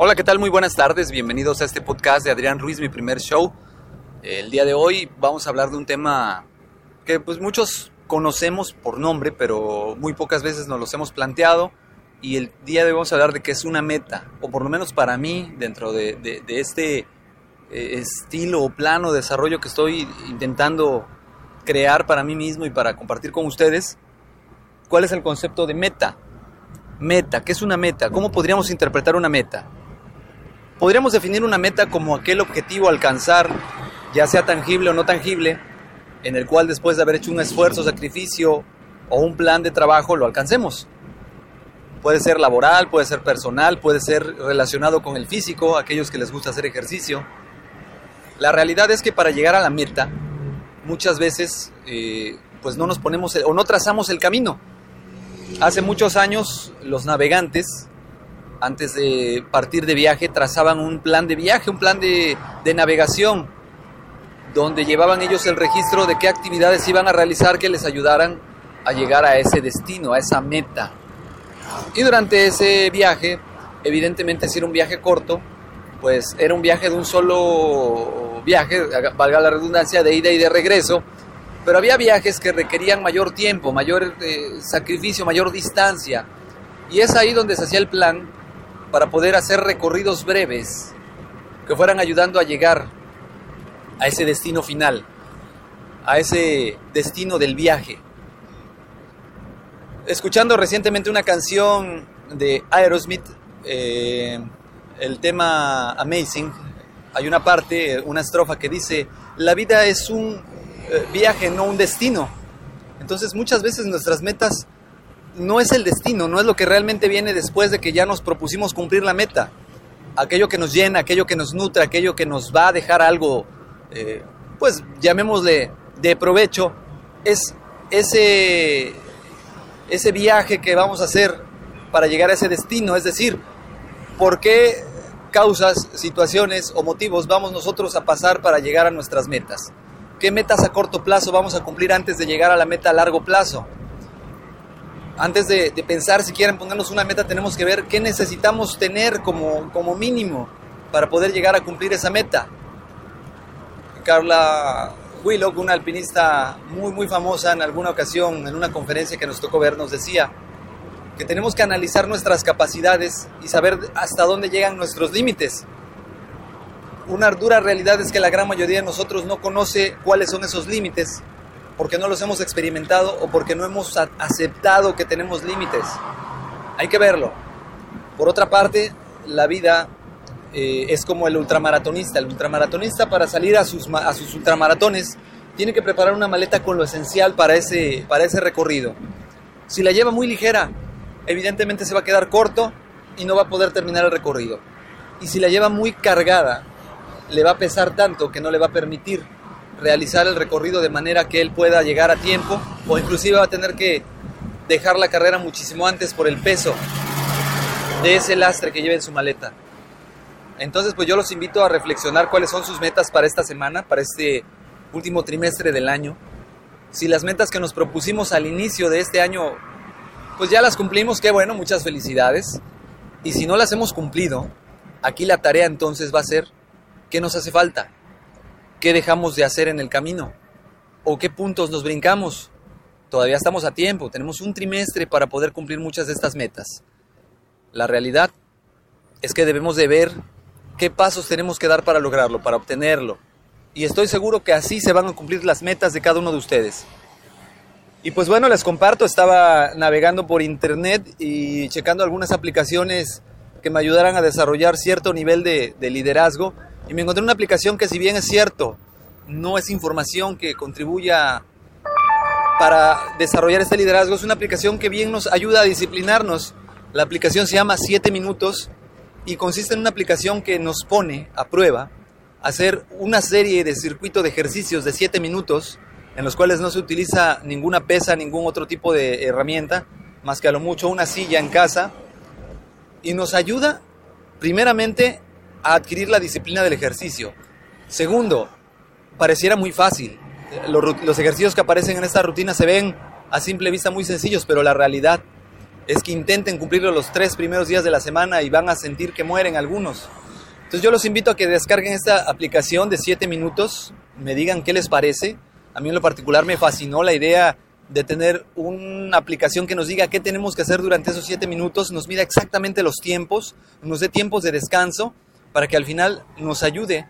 Hola, ¿qué tal? Muy buenas tardes. Bienvenidos a este podcast de Adrián Ruiz, mi primer show. El día de hoy vamos a hablar de un tema que pues muchos conocemos por nombre, pero muy pocas veces nos los hemos planteado. Y el día de hoy vamos a hablar de qué es una meta, o por lo menos para mí, dentro de, de, de este eh, estilo o plano de desarrollo que estoy intentando crear para mí mismo y para compartir con ustedes, ¿cuál es el concepto de meta? Meta, ¿qué es una meta? ¿Cómo podríamos interpretar una meta? Podríamos definir una meta como aquel objetivo a alcanzar, ya sea tangible o no tangible, en el cual después de haber hecho un esfuerzo, sacrificio o un plan de trabajo lo alcancemos. Puede ser laboral, puede ser personal, puede ser relacionado con el físico, aquellos que les gusta hacer ejercicio. La realidad es que para llegar a la meta, muchas veces eh, pues no nos ponemos o no trazamos el camino. Hace muchos años los navegantes, antes de partir de viaje, trazaban un plan de viaje, un plan de, de navegación, donde llevaban ellos el registro de qué actividades iban a realizar que les ayudaran a llegar a ese destino, a esa meta. Y durante ese viaje, evidentemente si era un viaje corto, pues era un viaje de un solo viaje, valga la redundancia, de ida y de regreso, pero había viajes que requerían mayor tiempo, mayor eh, sacrificio, mayor distancia, y es ahí donde se hacía el plan para poder hacer recorridos breves que fueran ayudando a llegar a ese destino final, a ese destino del viaje. Escuchando recientemente una canción de Aerosmith, eh, el tema Amazing, hay una parte, una estrofa que dice, la vida es un eh, viaje, no un destino. Entonces muchas veces nuestras metas no es el destino, no es lo que realmente viene después de que ya nos propusimos cumplir la meta. Aquello que nos llena, aquello que nos nutre, aquello que nos va a dejar algo, eh, pues llamémosle de provecho, es ese, ese viaje que vamos a hacer para llegar a ese destino. Es decir, ¿por qué causas, situaciones o motivos vamos nosotros a pasar para llegar a nuestras metas? ¿Qué metas a corto plazo vamos a cumplir antes de llegar a la meta a largo plazo? Antes de, de pensar si quieren ponernos una meta, tenemos que ver qué necesitamos tener como, como mínimo para poder llegar a cumplir esa meta. Carla Willock, una alpinista muy, muy famosa en alguna ocasión, en una conferencia que nos tocó ver, nos decía que tenemos que analizar nuestras capacidades y saber hasta dónde llegan nuestros límites. Una dura realidad es que la gran mayoría de nosotros no conoce cuáles son esos límites porque no los hemos experimentado o porque no hemos aceptado que tenemos límites. Hay que verlo. Por otra parte, la vida eh, es como el ultramaratonista. El ultramaratonista para salir a sus, a sus ultramaratones tiene que preparar una maleta con lo esencial para ese, para ese recorrido. Si la lleva muy ligera, evidentemente se va a quedar corto y no va a poder terminar el recorrido. Y si la lleva muy cargada, le va a pesar tanto que no le va a permitir realizar el recorrido de manera que él pueda llegar a tiempo o inclusive va a tener que dejar la carrera muchísimo antes por el peso de ese lastre que lleva en su maleta. Entonces, pues yo los invito a reflexionar cuáles son sus metas para esta semana, para este último trimestre del año. Si las metas que nos propusimos al inicio de este año, pues ya las cumplimos, qué bueno, muchas felicidades. Y si no las hemos cumplido, aquí la tarea entonces va a ser, ¿qué nos hace falta? ¿Qué dejamos de hacer en el camino? ¿O qué puntos nos brincamos? Todavía estamos a tiempo, tenemos un trimestre para poder cumplir muchas de estas metas. La realidad es que debemos de ver qué pasos tenemos que dar para lograrlo, para obtenerlo. Y estoy seguro que así se van a cumplir las metas de cada uno de ustedes. Y pues bueno, les comparto, estaba navegando por internet y checando algunas aplicaciones que me ayudaran a desarrollar cierto nivel de, de liderazgo y me encontré una aplicación que si bien es cierto, no es información que contribuya para desarrollar este liderazgo, es una aplicación que bien nos ayuda a disciplinarnos. La aplicación se llama 7 minutos y consiste en una aplicación que nos pone a prueba hacer una serie de circuito de ejercicios de 7 minutos en los cuales no se utiliza ninguna pesa, ningún otro tipo de herramienta, más que a lo mucho una silla en casa, y nos ayuda primeramente a adquirir la disciplina del ejercicio. Segundo, pareciera muy fácil. Los, ejercicios que aparecen en esta rutina se ven a simple vista muy sencillos, pero la realidad es que intenten cumplirlo los tres primeros días de la semana y van a sentir que mueren algunos. Entonces yo los invito a que descarguen esta aplicación de 7 minutos, me digan qué les parece. A mí en lo particular me fascinó la idea de tener una aplicación que nos diga qué tenemos que hacer durante esos 7 minutos, nos mida exactamente los tiempos, nos dé tiempos de descanso para que al final nos ayude